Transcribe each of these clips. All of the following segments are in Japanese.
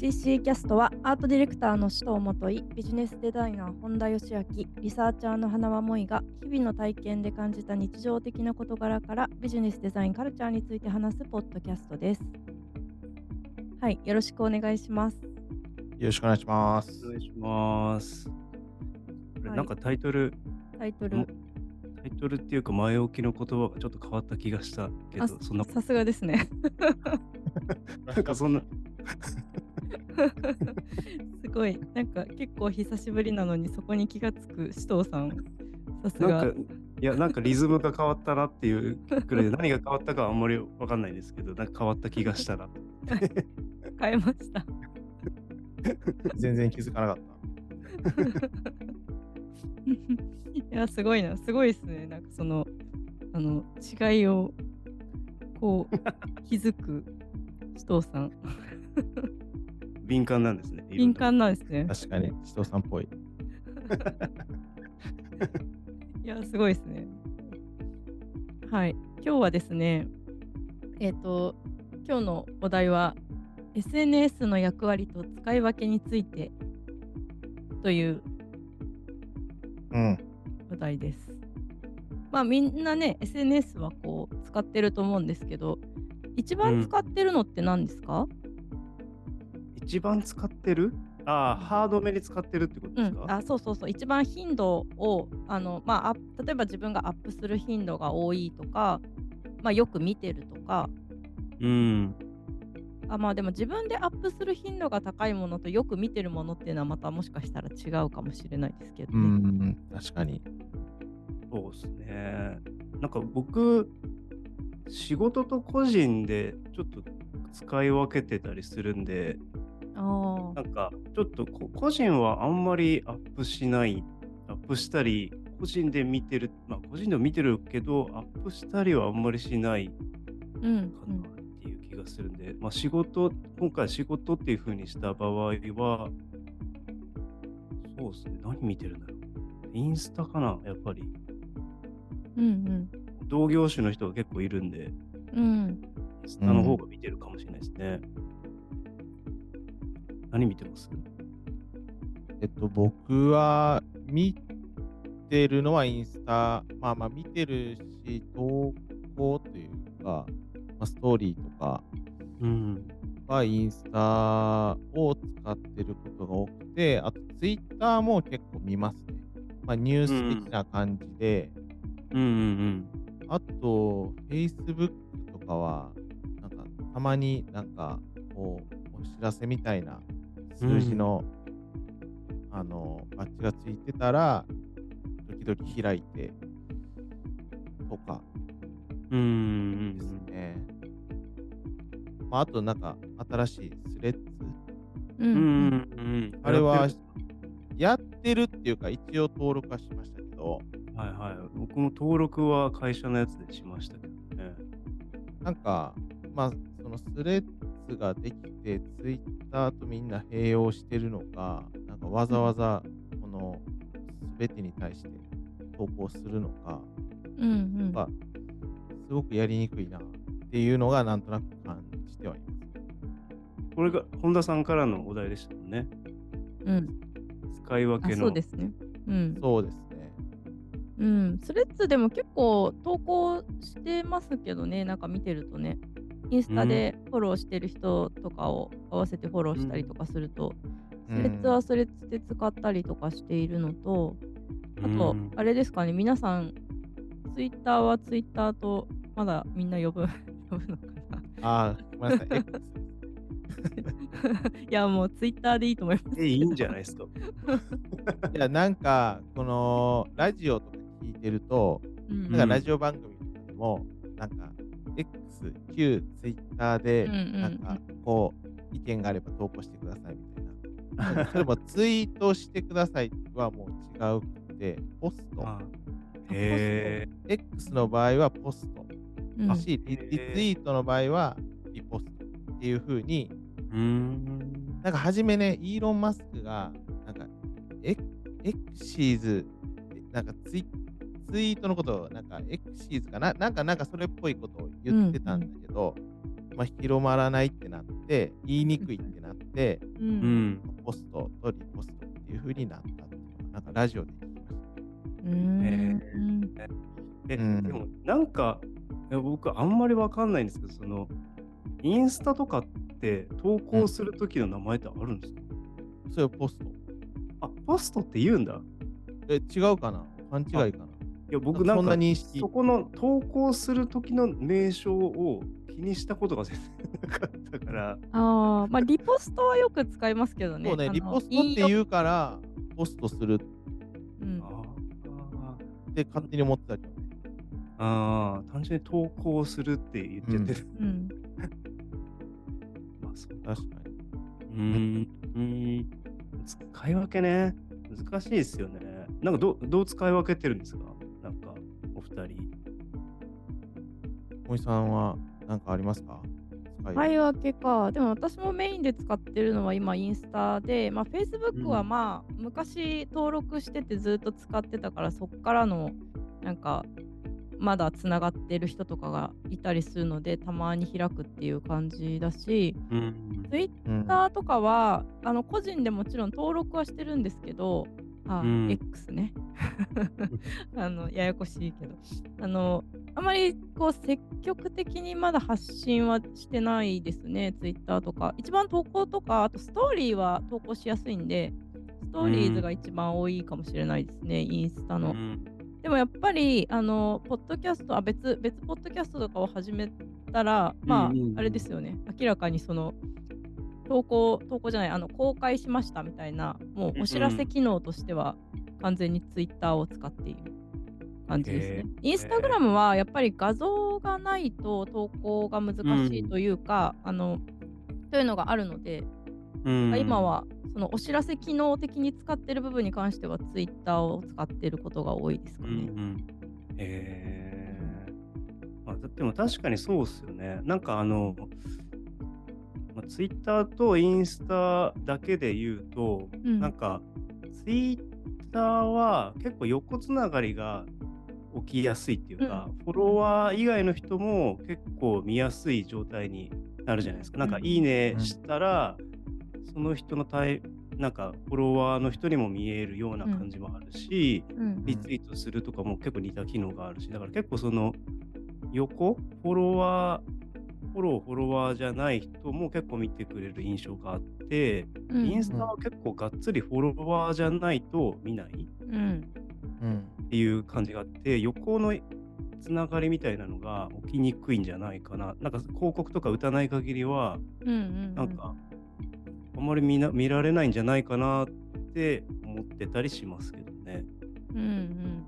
CC キャストはアートディレクターの首藤元井ビジネスデザイナー本田義明リサーチャーの花輪萌が日々の体験で感じた日常的な事柄からビジネスデザインカルチャーについて話すポッドキャストです。はいよろしくお願いします。よろしくお願いします。お願いします。これはい。なんかタイトル、タイトル。んタイトルっていうか前置きの言葉がちょっと変わった気がしたけどあ、そんな、さすがですね。なんかそんな、すごい。なんか結構久しぶりなのにそこに気がつく首藤さん。さすが。いや、なんかリズムが変わったなっていうくらいで、何が変わったかはあんまりわかんないですけど、なんか変わった気がしたな。変えました。全然気づかなかった。いやすごいな。すごいですね。なんかそのあの違いをこう気づく首藤さん敏感なんですね。敏な感なんですね確かに、首藤さんっぽい。いやすごいですねはい今日はですねえっ、と今日のお題は SNS の役割と使い分けについてといううん。お題です。まあみんなね SNS はこう使ってると思うんですけど一番使ってるのって何ですか、一番使ってる？ああ、ハードめに使ってるってことうんですか、あそうそうそう一番頻度をあの、まあ、あ例えば自分がアップする頻度が多いとか、まあ、よく見てるとかうん。あまあでも自分でアップする頻度が高いものとよく見てるものっていうのはまたもしかしたら違うかもしれないですけどうね。ん、確かに。そうですね。なんか僕、仕事と個人でちょっと使い分けてたりするんで、あなんかちょっとこ個人はあんまりアップしない、アップしたり、個人で見てる、まあ個人でも見てるけど、アップしたりはあんまりしないかなっていう気がするんで、まあ仕事、今回仕事っていう風にした場合は、そうですね、何見てるんだろう。インスタかな、やっぱり。うんうん同業種の人が結構いるんで、うんうんインスタの方が見てるかもしれないですね。何見てます？えっと、僕は見てるのはインスタ、まあまあ見てるし、投稿というか、まあ、ストーリーとかうん。はインスタを使ってることが多くて、あとツイッターも結構見ますね。まあニュース的な感じで、うんうんあと、Facebook とかは、なんか、たまになんか、こう、お知らせみたいな数字の、あの、バッジがついてたら、時々開いて、とかうん。うんですね。まあ、あと、なんか、新しいスレッズ。ううんん。うんうんうん。あれはやってるやってるっていうか、一応登録はしましたけど、はいはい。僕も登録は会社のやつでしましたけどね。なんか、まあ、そのスレッズができて、ツイッターとみんな併用してるのか、なんかわざわざ、この、すべてに対して投稿するのか、うんうんがすごくやりにくいなっていうのが、なんとなく感じてはいます。これが本田さんからのお題でしたもんね。うん使い分あけの。そうですね。うんそうですね。うん、スレッズでも結構投稿してますけどね、なんか見てるとね、インスタでフォローしてる人とかを合わせてフォローしたりとかすると、うん。スレッズはスレッズで使ったりとかしているのと、あとうん、あれですかね、皆さん、ツイッターはツイッターとまだみんな呼ぶ 呼ぶのかな？ああ、ごめんなさい。いや、もうツイッターでいいと思います。え、いいんじゃないですか？いや、なんか、この、ラジオとか聞いてると、うん。なんかラジオ番組とかでも、なんか、X、旧 Twitter で、うんうんうんなんか、こう、意見があれば投稿してくださいみたいな。それもツイートしてくださいはもう違うくて、ポスト。あへ X の場合はポスト。うんだし、リリツイートの場合はリポストっていう風に、え。うーん。なんか初めね、イーロン・マスクが、なんか、エエクシーズ、なんかツイツイートのことを、なんかエクシーズかな、なんか、なんかそれっぽいことを言ってたんだけど、まあ、広まらないってなって、言いにくいってなって、う。うんん。ポストとリポストっていう風になったっていうなんかラジオで聞きました。うーん。ええ、うんでもなんか、僕あんまりわかんないんですけど、その、インスタとかって投稿する時の名前ってあるんですか、それをポスト。あ、ポストって言うんだ。え、違うかな？勘違いかな？いや、僕なんそんかな認識そこの投稿する時の名称を気にしたことが全然なかったから、ああ、まあ、リポストはよく使いますけどね。そうね、リポストって言うから、ポストするうんあって勝手に思ってたけどね。あー、単純に投稿するって言っちゃってる。うん。まあ、そう確かに。うーん、うーん使い分けね、難しいですよね。なんかどうどう使い分けてるんですか、お二人。森さんは何かありますか？使い使い分けか。でも私もメインで使ってるのは今インスタで、まあ、Facebook はうんまあ昔登録しててずっと使ってたからそっからのなんかまだつながってる人とかがいたりするのでたまに開くっていう感じだしうん。Twitter とかはあの個人でもちろん登録はしてるんですけどあ、うん。X ね。あのややこしいけど。あのあまりこう積極的にまだ発信はしてないですね、ツイッターとか。一番投稿とか、あとストーリーは投稿しやすいんで、ストーリーズが一番多いかもしれないですね、インスタの。うん。でもやっぱり、あの、ポッドキャスト、あ、別、別ポッドキャストとかを始めたら、まあ、うんうんうん。あれですよね、明らかにその、投稿、投稿じゃない、あの、公開しましたみたいな、もうお知らせ機能としては、完全にツイッターを使っている感じですね。インスタグラムはやっぱり画像がないと投稿が難しいというか、あの、というのがあるので、うん今はそのお知らせ機能的に使ってる部分に関してはツイッターを使ってることが多いですかうんうね。んえーまあ、だでも確かにそうっすよね。なんかあの、まあ、ツイッターとインスタだけで言うと、うん。なんかツイッターは結構横つながりが起きやすいっていうか、フォロワー以外の人も結構見やすい状態になるじゃないですか。なんかうんいいねしたら、その人のタイなんかフォロワーの人にも見えるような感じもあるし、うん。リツイートするとかも結構似た機能があるし、だから結構その横、フォロワー、フォロー、フォロワーじゃない人も結構見てくれる印象があって、うんインスタは結構がっつりフォロワーじゃないと見ないっうんうん。ていう感じがあって、横のつながりみたいなのが起きにくいんじゃないかな。なんか広告とか打たない限りは、うんうんなんかあんまり見な見られないんじゃないかなって思ってたりしますけどね。うんうん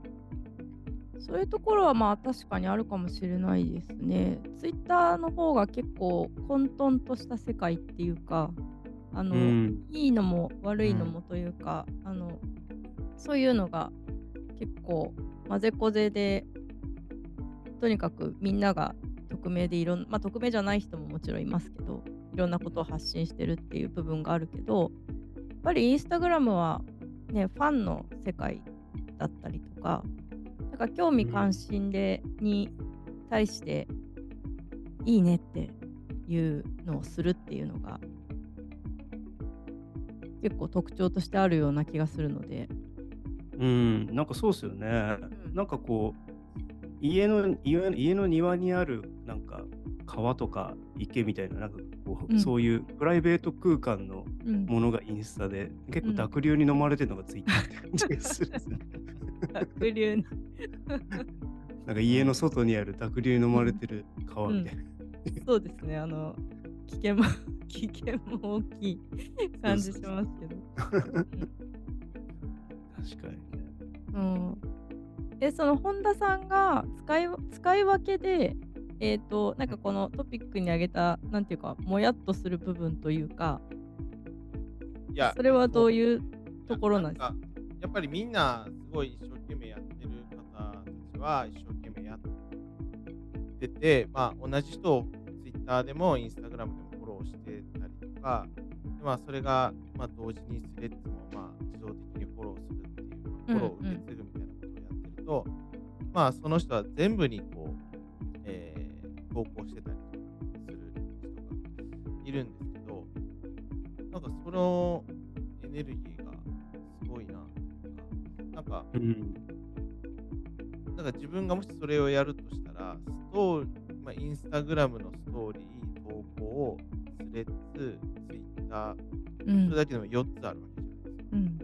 そういうところはまあ確かにあるかもしれないですね。ツイッターの方が結構混沌とした世界っていうか、あの、うんいいのも悪いのもというか、あのそういうのが結構混ぜこぜでとにかくみんなが匿名でいろんまあ匿名じゃない人ももちろんいますけどいろんなことを発信してるっていう部分があるけどやっぱりインスタグラムはねファンの世界だったりとかなんか興味関心で、に対していいねっていうのをするっていうのが結構特徴としてあるような気がするので、うん、なんかそうっすよね。うん。なんかこう、家の家の家の庭にあるなんか川とか池みたいな、なんかこう、うん。そういうプライベート空間のうん、ものがインスタで、結うん。構濁流に飲まれてるのがツイッターって感じがする。んですね。濁流に なんか家の外にある濁流に飲まれてる川みたいな。そうですねあの危険も危険も大きい感じしますけど。確かにね。うん、でその本田さんが使い使い分けでえっ、となんかこのトピックに挙げたなんていうかもやっとする部分というかいや、それはどうういうところなんですか？かやっぱりみんなすごい一生懸命やっては一生懸命やってて、まあ、同じ人を Twitter でも Instagram でもフォローしてたりとか、でまあ、それが、まあ、同時にスレッズも、まあ、自動的にフォローするっていう、フォローを受け継ぐみたいなことをやってると、まあ、その人は全部にこう、えー投稿してたりする人がいるんですけど、なんかそのエネルギーがすごいなっていうか、なんか、うん。なんか自分がもしそれをやるとしたら、ストーまあ、インスタグラムのストーリー、投稿、スレッズ、ツイッター、うん。それだけでも4つあるわけじゃないですか。うん。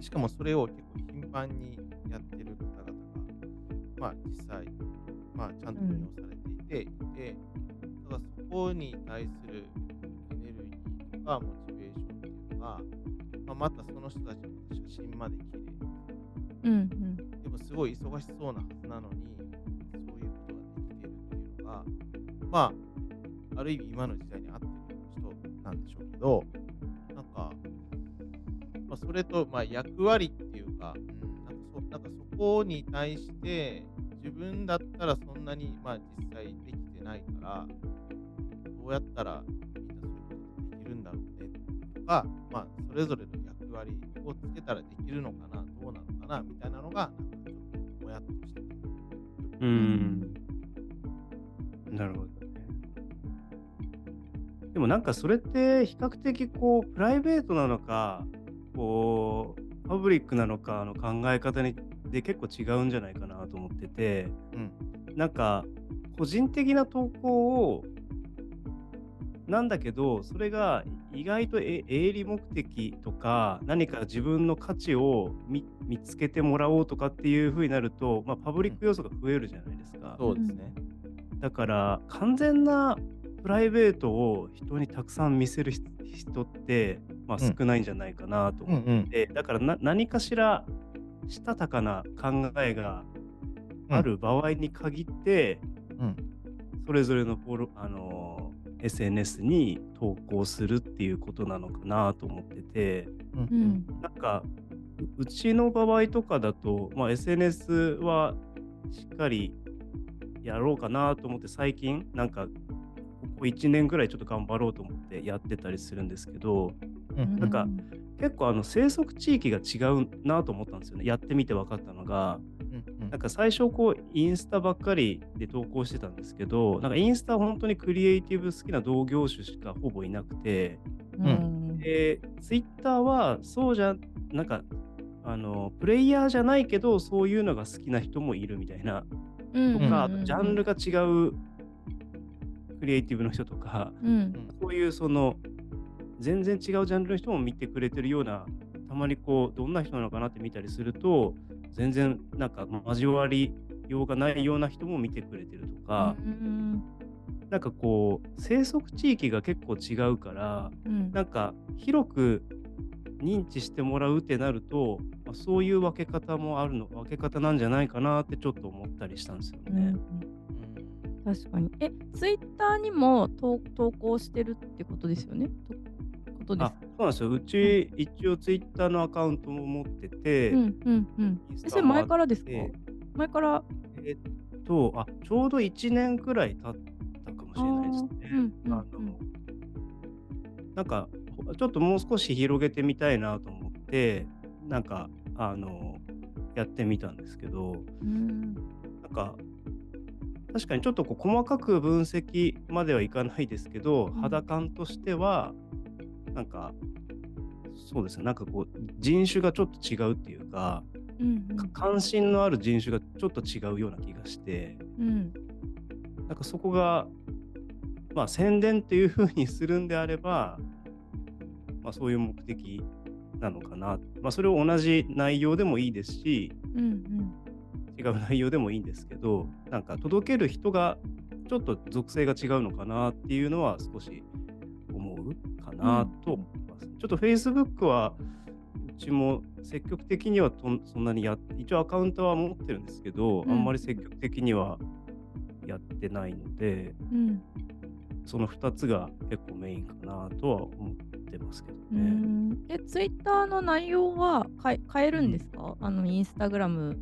しかもそれを結構頻繁にやってる方々が、まあ実際、まあちゃんと運用されていて、いて、だからそこに対するエネルギーとかモチベーションっていうのが、まあ、またその人たちの写真まで綺麗すごい忙しそうなはずなのに、そういうことができてるっていうのが、まあ、ある意味今の時代に合ってる人なんでしょうけど、なんか、まあ、それと、まあ、役割っていうか、うん、なんかそなんかそこに対して、自分だったらそんなに、まあ、実際できてないから、どうやったらみんなそういうことできるんだろうねとか、まあ、それぞれの役割をつけたらできるのかな、どうなのかな、みたいなのが、なんかやっとしてる。うん。なるほどね。でもなんかそれって比較的こうプライベートなのかこうパブリックなのかの考え方にで結構違うんじゃないかなと思っててうん。なんか個人的な投稿をなんだけどそれが意外とえ営利目的とか何か自分の価値を見見つけてもらおうとかっていう風になると、まあ、パブリック要素が増えるじゃないですか。そうですね。だから完全なプライベートを人にたくさん見せる人人って、まあ、うん少ないんじゃないかなとうん思って、だからな何かしらしたたかな考えがある場合に限って、うん。それぞれのフォロあの SNS に投稿するっていうことなのかなと思っててうん。ううんんなんかううちの場合とかだと、まあ、SNS はしっかりやろうかなと思って最近なんかここ1年ぐらいちょっと頑張ろうと思ってやってたりするんですけどうん。なんか結構あの生息地域が違うなと思ったんですよね。やってみて分かったのが。うんなんか最初こうインスタばっかりで投稿してたんですけどなんかインスタは本当にクリエイティブ好きな同業種しかほぼいなくて。うん。で、ツイッターはそうじゃ、なんか、あの、プレイヤーじゃないけど、そういうのが好きな人もいるみたいな、うん。とか、あうんとジャンルが違うクリエイティブの人とか、うん。そういうその、全然違うジャンルの人も見てくれてるような、たまにこう、どんな人なのかなって見たりすると、全然なんか交わりようがないような人も見てくれてるとか、うん。なんかこう、生息地域が結構違うから、うん。なんか広く認知してもらうってなると、まあそういう分け方もあるの分け方なんじゃないかなってちょっと思ったりしたんですよね。うん確かに。えツイッターにも投投稿してるってことですよね？とことですあそうなんですよ。うち、一応ツイッターのアカウントも持ってて、うんうんうん。それ前からですか？前から？えっとあ、ちょうど1年くらい経ったかもしれないですね。あーうんうん。あのなんか、ちょっともう少し広げてみたいなと思って、なんか、あの、やってみたんですけど、うん。なんか、確かにちょっとこう細かく分析まではいかないですけど、うん。肌感としては、なんか、そうですね、なんかこう、人種がちょっと違うっていうか、うんか関心のある人種がちょっと違うような気がして、うん。なんかそこが、まあ宣伝っていう風にするんであれば、まあそういう目的なのかな。まあそれを同じ内容でもいいですし、うんうん。違う内容でもいいんですけど、なんか届ける人がちょっと属性が違うのかなっていうのは少し思うかなと思います。ちょっと Facebook はうちも積極的にはとんそんなにやっ一応アカウントは持ってるんですけど、うん。あんまり積極的にはやってないので、うん。その2つが結構メインかなとは思ってますけどうね。んえツイッターの内容は変え変えるんですか、あのインスタグラム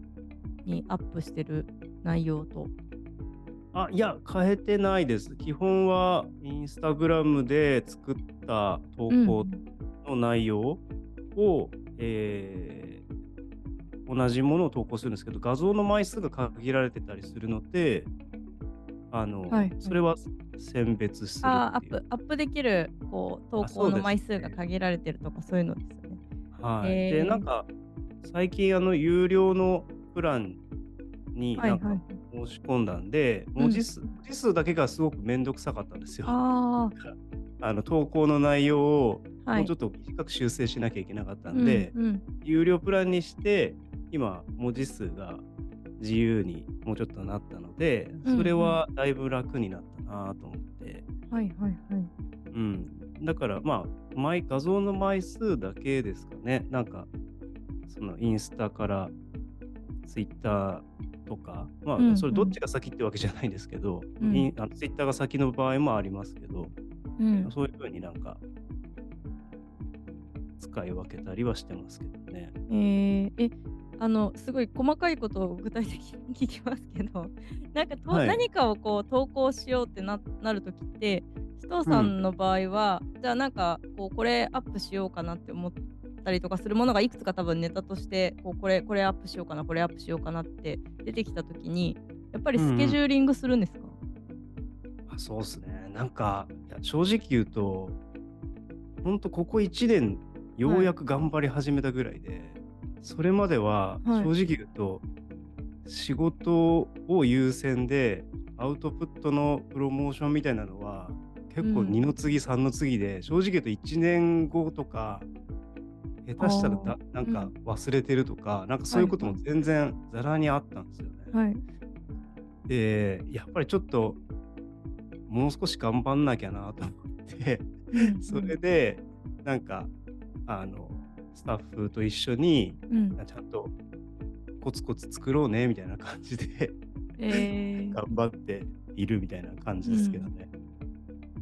にアップしてる内容と。あ、いや、変えてないです。基本はインスタグラムで作った投稿の内容を、えー同じものを投稿するんですけど、画像の枚数が限られてたりするので、あの、はいはいそれは選別するあーア。ップアップできるこう投稿の枚数が限られてるとかそういうのですよね。はい。へーで、なんか、最近、あの、有料のプランになんかはいはい。申し込んだんで、うん文字数、文字数だけがすごくめんどくさかったんですよ。あ あの投稿の内容を。もうちょっと短く修正しなきゃいけなかったんで、うんうん有料プランにして今文字数が自由にもうちょっとなったので、うんそれはだいぶ楽になったなと思って、はいはいはい。うん、だからまあ枚画像の枚数だけですかね。なんかそのインスタからツイッターとか。まあうんうん。それどっちが先ってわけじゃないんですけど、うん。インあのツイッターが先の場合もありますけど、うん。そういうふうになんか使い分けたりはしてますけどね。えー、えあのすごい細かいことを具体的に聞きますけど なんかと、はい。何かをこう投稿しようってななるときって首藤さんの場合は、じゃあなんかこうこれアップしようかなって思ったりとかするものがいくつか多分ネタとしてこうこれこれアップしようかなこれアップしようかなって出てきたときにやっぱりスケジューリングするんですか、あそうですね。なんか、正直言うと、ほんとここ1年、ようやく頑張り始めたぐらいで、それまでははい。正直言うと、仕事を優先で、アウトプットのプロモーションみたいなのは、結構うん。2の次、3の次で、正直言うと1年後とか、下手したらだなんか忘れてるとか、なんかそういうことも全然ざらにあったんですよね。はい。でやっぱりちょっともう少し頑張んなきゃなと思ってそれでなんかあのスタッフと一緒にうん、ちゃんとコツコツ作ろうねみたいな感じでえー、頑張っているみたいな感じですけどね。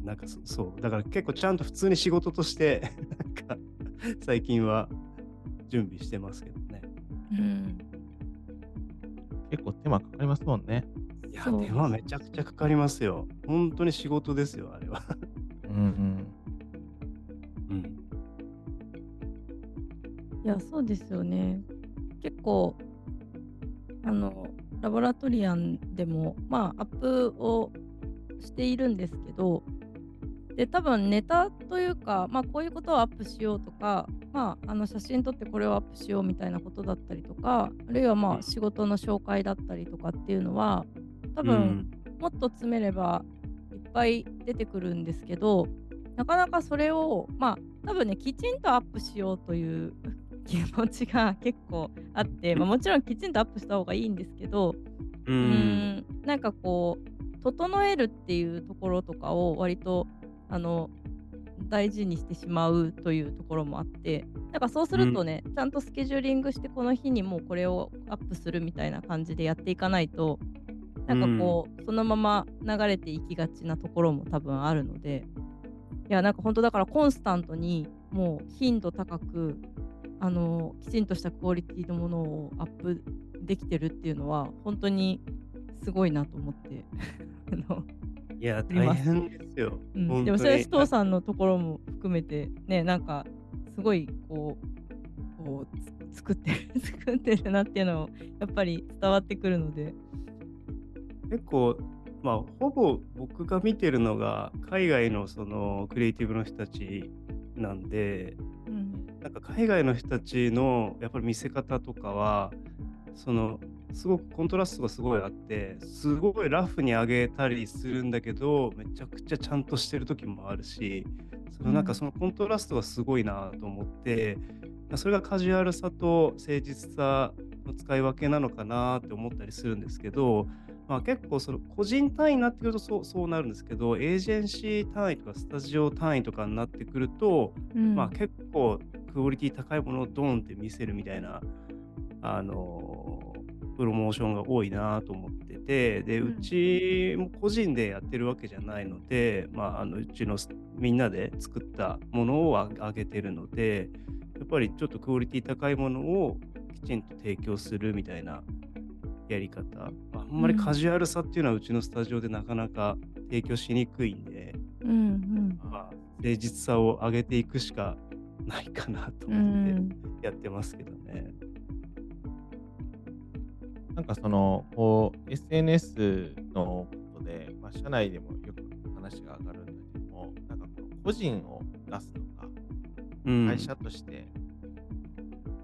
なんかそそうだから結構ちゃんと普通に仕事として なんか最近は準備してますけどね。うん、結構手間かかりますもんね。いや手間めちゃくちゃかかりますよ。本当に仕事ですよあれは。やそうですよね。結構あのラボラトリアンでもまあアップをしているんですけどで多分ネタというか、まあ、こういうことをアップしようとか、まあ、あの写真撮ってこれをアップしようみたいなことだったりとかあるいはまあ仕事の紹介だったりとかっていうのは多分、もっと詰めればいっぱい出てくるんですけどなかなかそれをまあ多分ねきちんとアップしようという気持ちが結構あって、まあ、もちろんきちんとアップした方がいいんですけどううん。ーんなんかこう整えるっていうところとかを割とあの大事にしてしまうというところもあってなんかそうするとね、ちゃんとスケジューリングしてこの日にもうこれをアップするみたいな感じでやっていかないとなんかこう、そのまま流れていきがちなところも多分あるのでいやなんか本当だからコンスタントにもう頻度高くあのきちんとしたクオリティのものをアップできてるっていうのは本当にすごいなと思って いや、大変ですよ。うん、でもそれは首藤さんのところも含めてねなんかすごいこうこうつ作ってる 作ってるなっていうのをやっぱり伝わってくるので、結構、まあ、ほぼ僕が見てるのが、海外のそのクリエイティブの人たちなんで、うんなんか海外の人たちのやっぱり見せ方とかは、その、すごくコントラストがすごいあって、すごいラフに上げたりするんだけど、めちゃくちゃちゃんとしてる時もあるし、そのなんかそのコントラストがすごいなと思って、それがカジュアルさと誠実さの使い分けなのかなって思ったりするんですけど、まあ、結構その個人単位になってくるとそうそうなるんですけど、エージェンシー単位とかスタジオ単位とかになってくると、うん。まあ、結構クオリティ高いものをドーンって見せるみたいな、あのプロモーションが多いなと思っててで、うちも個人でやってるわけじゃないので、まあ、あのうちのみんなで作ったものをあ上げてるのでやっぱりちょっとクオリティ高いものをきちんと提供するみたいなやり方。あんまりカジュアルさっていうのはうちのスタジオでなかなか提供しにくいんで、うんうん。まあ、誠実さを上げていくしかないかなとう思ってん。やってますけどね。なんかその、こう、SNS のことことで、まあ、社内でもよく話が上がるんだけども、なんかこの個人を出すのか、うん。会社として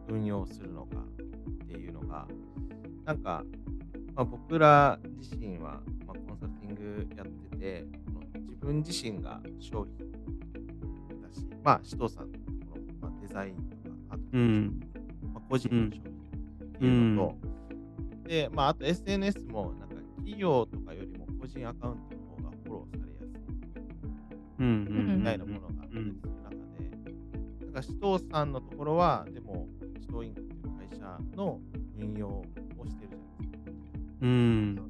運用するのかっていうのが、なんか、まあ、僕ら自身は、まあ、コンサルティングやってて、この自分自身が商品だし、まあ、首藤さんのこの、まあ、デザインとか、あと、うん。まあ、個人の商品っていうのと、で、まあ、あと SNS も、なんか企業とかよりも個人アカウントの方がフォローされやすい。うんうんみたいなものがあったりする中で、なんか首藤さんのところは、でも、首藤インクっていう会社の運用をしてるじゃないですか。うん。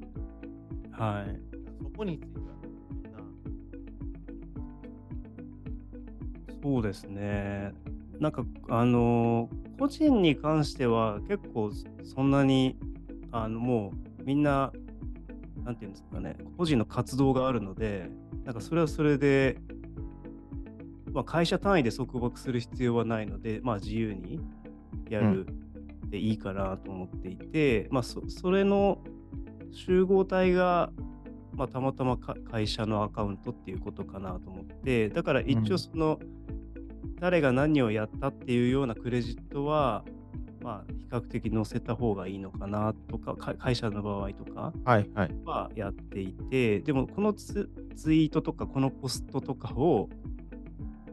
はい。そこについては、そうですね。なんか、あのー個人に関しては結構そんなに、あの、もうみんな、なんていうんですかね、個人の活動があるので、なんかそれはそれで、まあ、会社単位で束縛する必要はないので、まあ、自由にやるでいいかなと思っていて、まあそ、それの集合体が、まあ、たまたまか会社のアカウントっていうことかなと思って、だから一うん。応その、誰が何をやったっていうようなクレジットは、まあ、比較的載せた方がいいのかなとか、か会社の場合とかはいはい。はやっていて、でもこのツツイートとかこのポストとかを、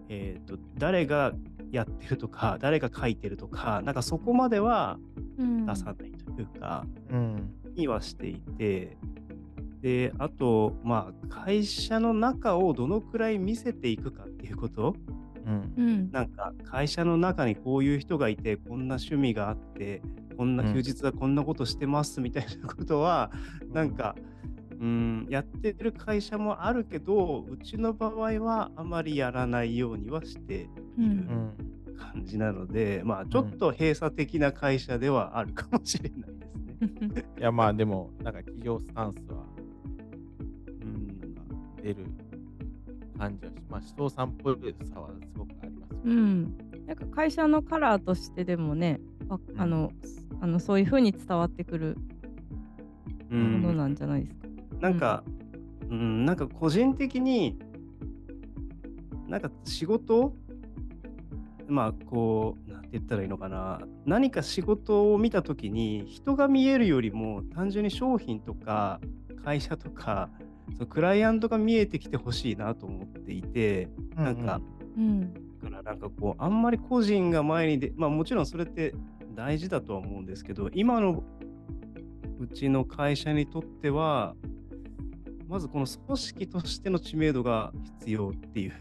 えー、と誰がやってるとか、誰が書いてるとか、なんかそこまではうん出さないというか、うん。にはしていて、で、あと、まあ、会社の中をどのくらい見せていくかっていうこと、うんう。んなんか会社の中にこういう人がいて、こんな趣味があって、こんな休日はこんなことしてますみたいなことは、なんか、うん、やってる会社もあるけど、うちの場合はあまりやらないようにはしてういるうんん。感じなので、まあ、ちょっと閉鎖的な会社ではあるかもしれないですね。いや、まあでも、なんか企業スタンスは、うんなんか出る感じはし、まあ、首藤さんっぽいさはすごくありますよね。うん、なんか会社のカラーとしてでもねあうんあのあのそういう風に伝わってくるうものんなんじゃないですか。なんか、うん、なんか個人的に、なんか仕事まあこう、なんて言ったらいいのかな。何か仕事を見たときに、人が見えるよりも、単純に商品とか会社とか、そのクライアントが見えてきてほしいなと思っていて、なんか、うんだからなんかこう、あんまり個人が前にで、まあもちろんそれって大事だとは思うんですけど、今のうちの会社にとっては、まずこの組織としての知名度が必要っていう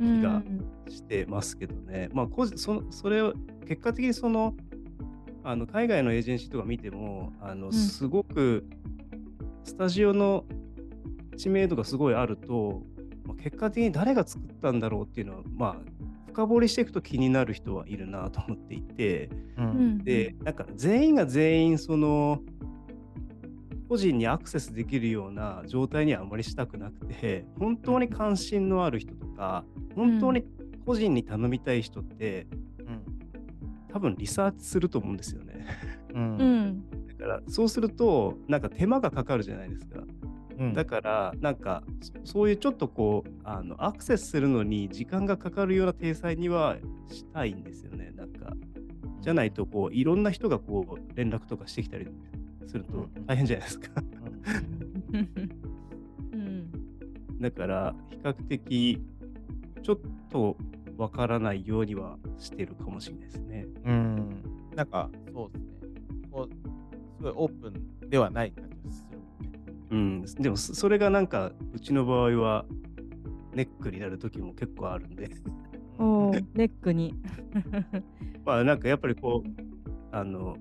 うん。気がしてますけどね。まあ個人その、それを結果的にその、あの海外のエージェンシーとか見ても、あのん。すごくスタジオの知名度がすごいあると、まあ、結果的に誰が作ったんだろうっていうのは、まあ、深掘りしていくと気になる人はいるなと思っていて、う。うんんで、なんか全員が全員、その、個人にアクセスできるような状態にはあまりしたくなくて、本当に関心のある人とか、本当に個人に頼みたい人って、うん多分リサーチすると思うんですよね。うんうんだから、そうすると、なんか手間がかかるじゃないですか。うんだから、なんか、そそういうちょっとこう、あのアクセスするのに時間がかかるような体裁にはしたいんですよね。なんか、じゃないと、こう、いろんな人がこう、連絡とかしてきたりすると大変じゃないですか。うんだから、比較的、ちょっとわからないようにはしてるかもしれないですね。うん。なんか、そうですね。こう、すごいオープンではない感。うん、でも、そそれがなんか、うちの場合は、ネックになる時も結構あるんで。おー ネックに。まあなんかやっぱりこう、あの、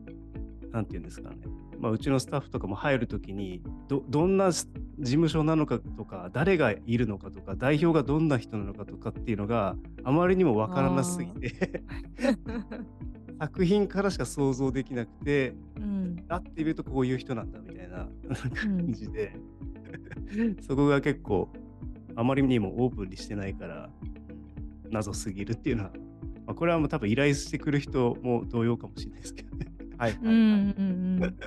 なんていうんですかね。まあうちのスタッフとかも入るときに、ど、どんな事務所なのかとか、誰がいるのかとか、代表がどんな人なのかとかっていうのがあまりにもわからなすぎて、作品からしか想像できなくて、うんあってみるとこういう人なんだみたいな感じで、そこが結構あまりにもオープンにしてないから謎すぎるっていうのは、まあ、これはもう多分依頼してくる人も同様かもしれないですけどね。はいはいはい。うんうんうん。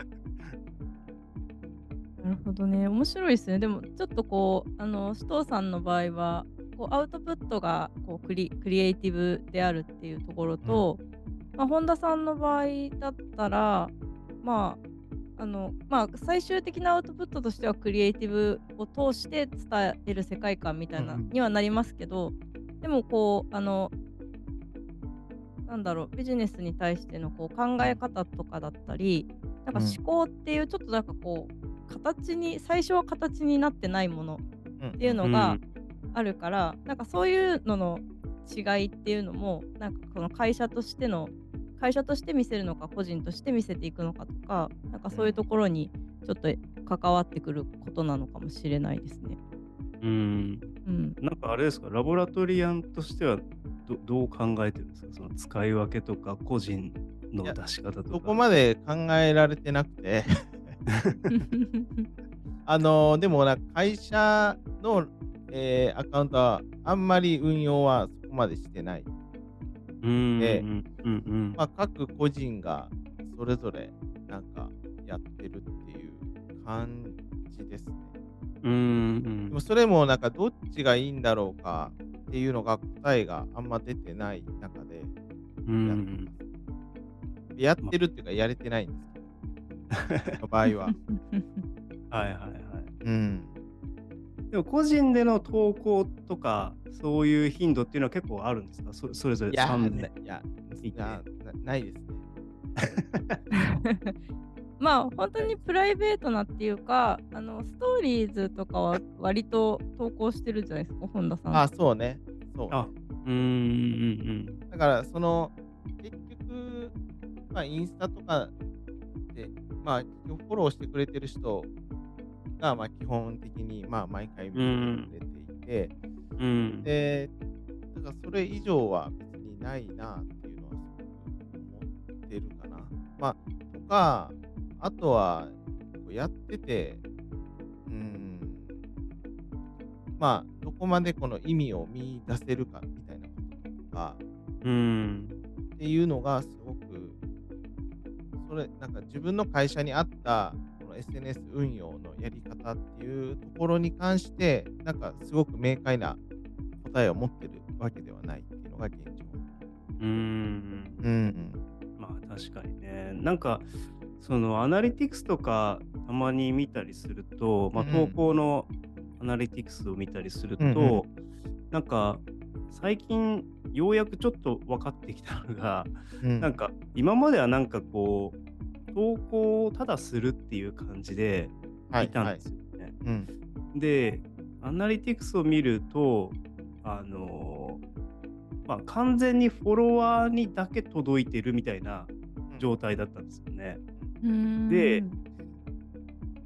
なるほどね、面白いですね。でもちょっとこう、あの、首藤さんの場合は、こうアウトプットがこうクリクリエイティブであるっていうところと、まあ、本田さんの場合だったら、まあ、あの、まあ、最終的なアウトプットとしてはクリエイティブを通して伝える世界観みたいなにはなりますけど、でもこう、あの、なんだろう、ビジネスに対してのこう考え方とかだったり、なんかうん。思考っていうちょっとなんかこう、形に、最初は形になってないものうん。っていうのがあるから、なんかそういうのの違いっていうのもなんかこの会社としての会社として見せるのか個人として見せていくのかとかなんかそういうところにちょっと関わってくることなのかもしれないですね。うん。うん、なんかあれですか、ラボラトリアンとしてはどどう考えてるんですか？その使い分けとか個人の出し方とか。そこまで考えられてなくて あのでもなんか会社の、えーアカウントはあんまり運用はそこまでしてない。うんでまあ、各個人がそれぞれなんかやってるっていう感じですね。うんうんでもそれもなんかどっちがいいんだろうかっていうのが答えがあんま出てない中でうんやってるっていうかやれてないんですけど、場合は。はいはいはい。うん。でも個人での投稿とかそういう頻度っていうのは結構あるんですか？そそれぞれいや、3な年。いやいやなないですね。まあ本当にプライベートなっていうかあのストーリーズとかは割と投稿してるじゃないですか本田さん。あ、そうね。そうね、あうんうんだから、その、結局、まあ、インスタとかで、まあ、フォローしてくれてる人が、まあ、基本的に、まあ、毎回見てくれていて、うん。うんで、だからそれ以上は別にないなっていうのはすごく思ってるかな。まあ、とか、あとは、やってて、うーん、まあ、どこまでこの意味を見出せるかみたいなこととか、うん。っていうのがすごく、それ、なんか自分の会社に合ったこの SNS 運用のやり方っていうところに関して、なんかすごく明快な答えを持ってるわけではないっていうのが現状。うんうんうん。まあ確かにね。なんかそのアナリティクスとかたまに見たりすると、まあ、うん投稿のアナリティクスを見たりすると、うんうんなんか最近ようやくちょっと分かってきたのが、うん、なんか今まではなんかこう投稿をただするっていう感じではいいたんですよね。うん。で、アナリティクスを見ると、あのまあ、完全にフォロワーにだけ届いてるみたいな状態だったんですよね。うんで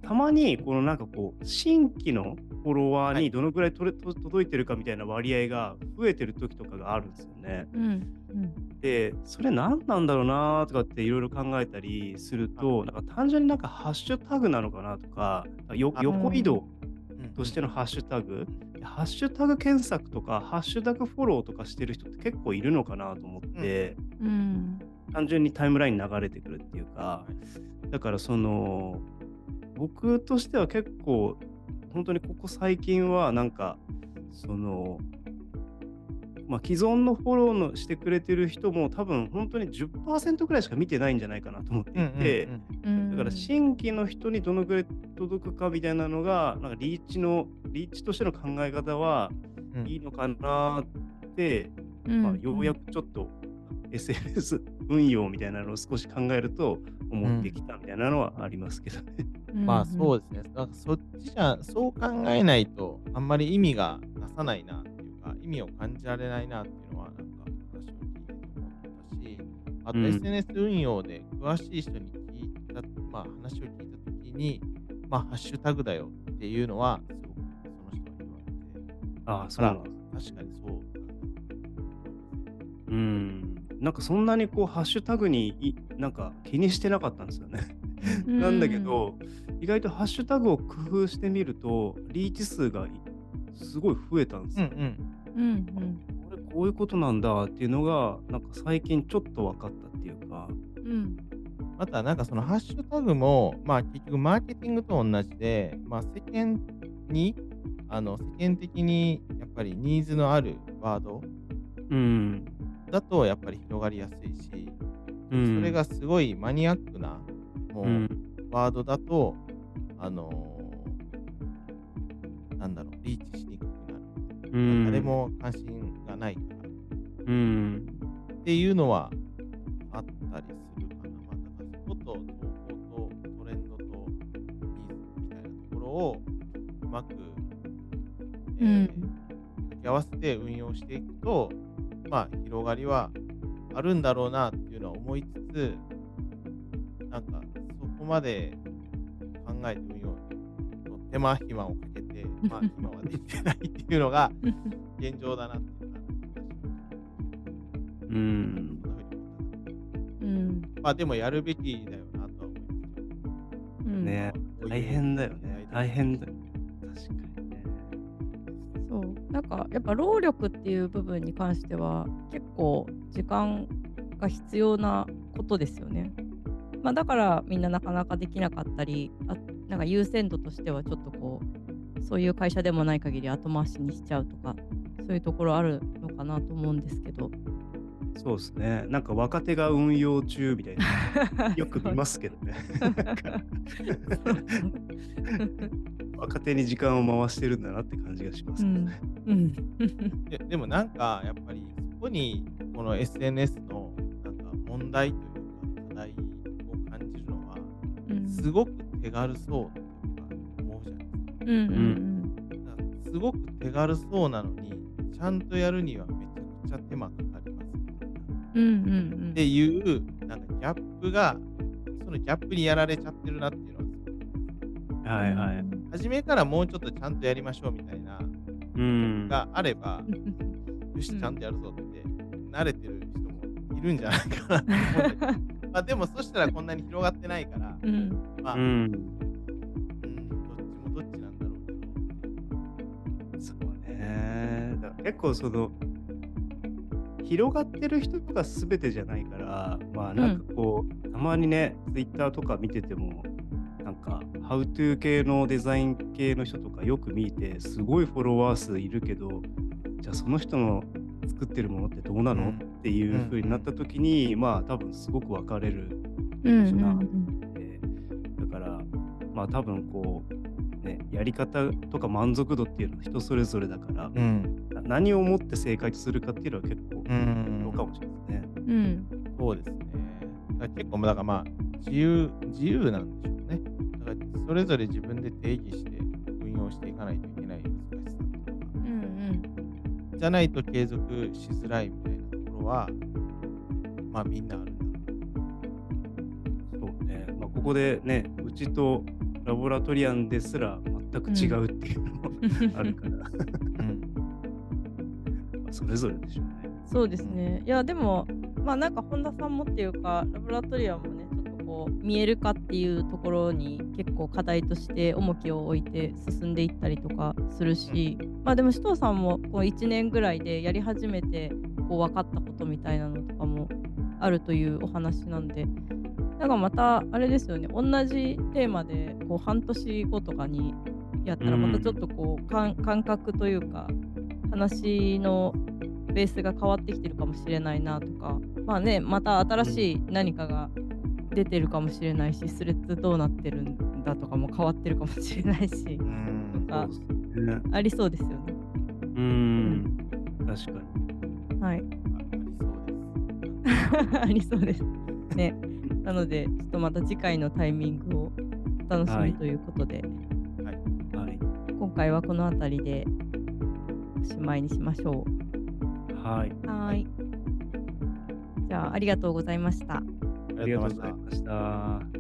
たまに、このなんかこう、新規のフォロワーはい。にどのくらいとれと届いてるかみたいな割合が増えてる時とかがあるんですよね。うんうん。で、それ何なんだろうなとかっていろいろ考えたりすると、なんか単純になんかハッシュタグなのかなとか、横移動うんとしてのハッシュタグ、ハッシュタグ検索とか、ハッシュタグフォローとかしてる人って結構いるのかなと思って、うん。単純にタイムラインに流れてくるっていうか、だからその、僕としては結構、本当にここ最近はなんか、その、まあ、既存のフォローのしてくれてる人も多分本当に10%くらいしか見てないんじゃないかなと思っていて、うんうんうん。だから新規の人にどのくらい届くかみたいなのが、なんかリーチの、リーチとしての考え方はいいのかなって、うん。まあ、ようやくちょっと SNS 運用みたいなのを少し考えると思ってきたみたいなのはありますけどね。まあそうですね。なんかそっちじゃ、そう考えないと、あんまり意味が出さないなっていうか、意味を感じられないなっていうのは、なんか話を聞いてて思ったし、あとうん SNS 運用で詳しい人に聞いた、まあ話を聞いたときに、まあハッシュタグだよっていうのは、すごくその人に言われて、ああ、そうなんだ確かにそううん。なんかそんなにこう、ハッシュタグにいなんか気にしてなかったんですよね。うんなんだけど、意外とハッシュタグを工夫してみると、リーチ数がいすごい増えたんですよ。うんうん。うんうんこれこういうことなんだっていうのが、なんか最近ちょっと分かったっていうか、うんまたなんかそのハッシュタグも、まあ結局マーケティングと同じで、まあ世間に、あの世間的にやっぱりニーズのあるワードうん。だとやっぱり広がりやすいし、うん。それがすごいマニアックなもう。うんワードだと、あのーなんだろう、リーチしにくくなる。うん。誰。も関心がないからうん。っていうのはあったりするかな。まあ、だからそこと投稿とトレンドとニーズみたいなところをうまく、えーうん掛け合わせて運用していくと、まあ、広がりはあるんだろうなっていうのは思いつつ、なんかまで考えて運用手間暇をかけて、まあ、今はできてないっていうのが現状だなっていう。うん。うんまあでもやるべきだよなとは思いますよ。うんねこういう大変だよね。大変だよ。確かにね。そうなんかやっぱ労力っていう部分に関しては結構時間が必要なことですよね。まあ、だからみんななかなかできなかったりあなんか優先度としてはちょっとこうそういう会社でもない限り後回しにしちゃうとかそういうところあるのかなと思うんですけどそうですね。なんか若手が運用中みたいな。よく見ますけどね。若手に時間を回してるんだなって感じがしますけどね。うんででもなんかやっぱりそこにこの SNS のなんか問題というすごく手軽そうっていうか思うじゃないですか。うんうんだからすごく手軽そうなのにちゃんとやるにはめちゃくちゃ手間かかります。うんうんうんっていうなんかギャップがそのギャップにやられちゃってるなっていうのははいはい。初めからもうちょっとちゃんとやりましょうみたいなうん。があれば、よし、うんちゃんとやるぞって慣れてる人もいるんじゃないかなと思うんだけど まあでもそしたらこんなに広がってないから、うんまあ、ううん、ん。どっちもどっちなんだろうけど。そうね。だから結構その、広がってる人が全てじゃないから、まあなんかこう、たまにね、ツイッターとか見てても、なんか、ハウトゥー系のデザイン系の人とかよく見て、すごいフォロワー数いるけど、じゃあその人の作ってるものってどうなの、うんっていう風になった時に、まあ多分すごく分かれるうんうんなでだからまあ多分こうねやり方とか満足度っていうのは人それぞれだから、うん。な何をもって正解するかっていうのは結構うんどうかもしれないですね。うんそうですね。だから結構、だからまあ、自由、自由なんでしょうね。だから、それぞれ自分で定義して運用していかないといけないじゃないと継続しづらいみたいなところは、まあみんなあるんだろそうね。まあ、ここでねうちとラボラトリアンですら全く違うっていうのもあるから、まうん。あそれぞれでしょうね。そうですね。いや、でも、まあなんか本田さんもっていうか、ラボラトリアもね、ちょっとこう、見える化っていうところに結構課題として重きを置いて進んでいったりとかするし、まあでも首藤さんもこう1年ぐらいでやり始めてこう分かったことみたいなのとかもあるというお話なんで、なんかまたあれですよね、同じテーマでこう半年後とかにやったらまたちょっとこう、感感覚というか話のベースが変わってきてるかもしれないなとかまあねまた新しい何かが出てるかもしれないしスレッズどうなってるんだとかも変わってるかもしれないしうん。ありそうですよね。うん。確かに。はい、あありそうです。ありそうです。ね。なのでちょっとまた次回のタイミングをお楽しはいみということで、はい。今回はこの辺りでおしまいにしましょはい。う。はーい。じゃあありがとうございました。ありがとうございました。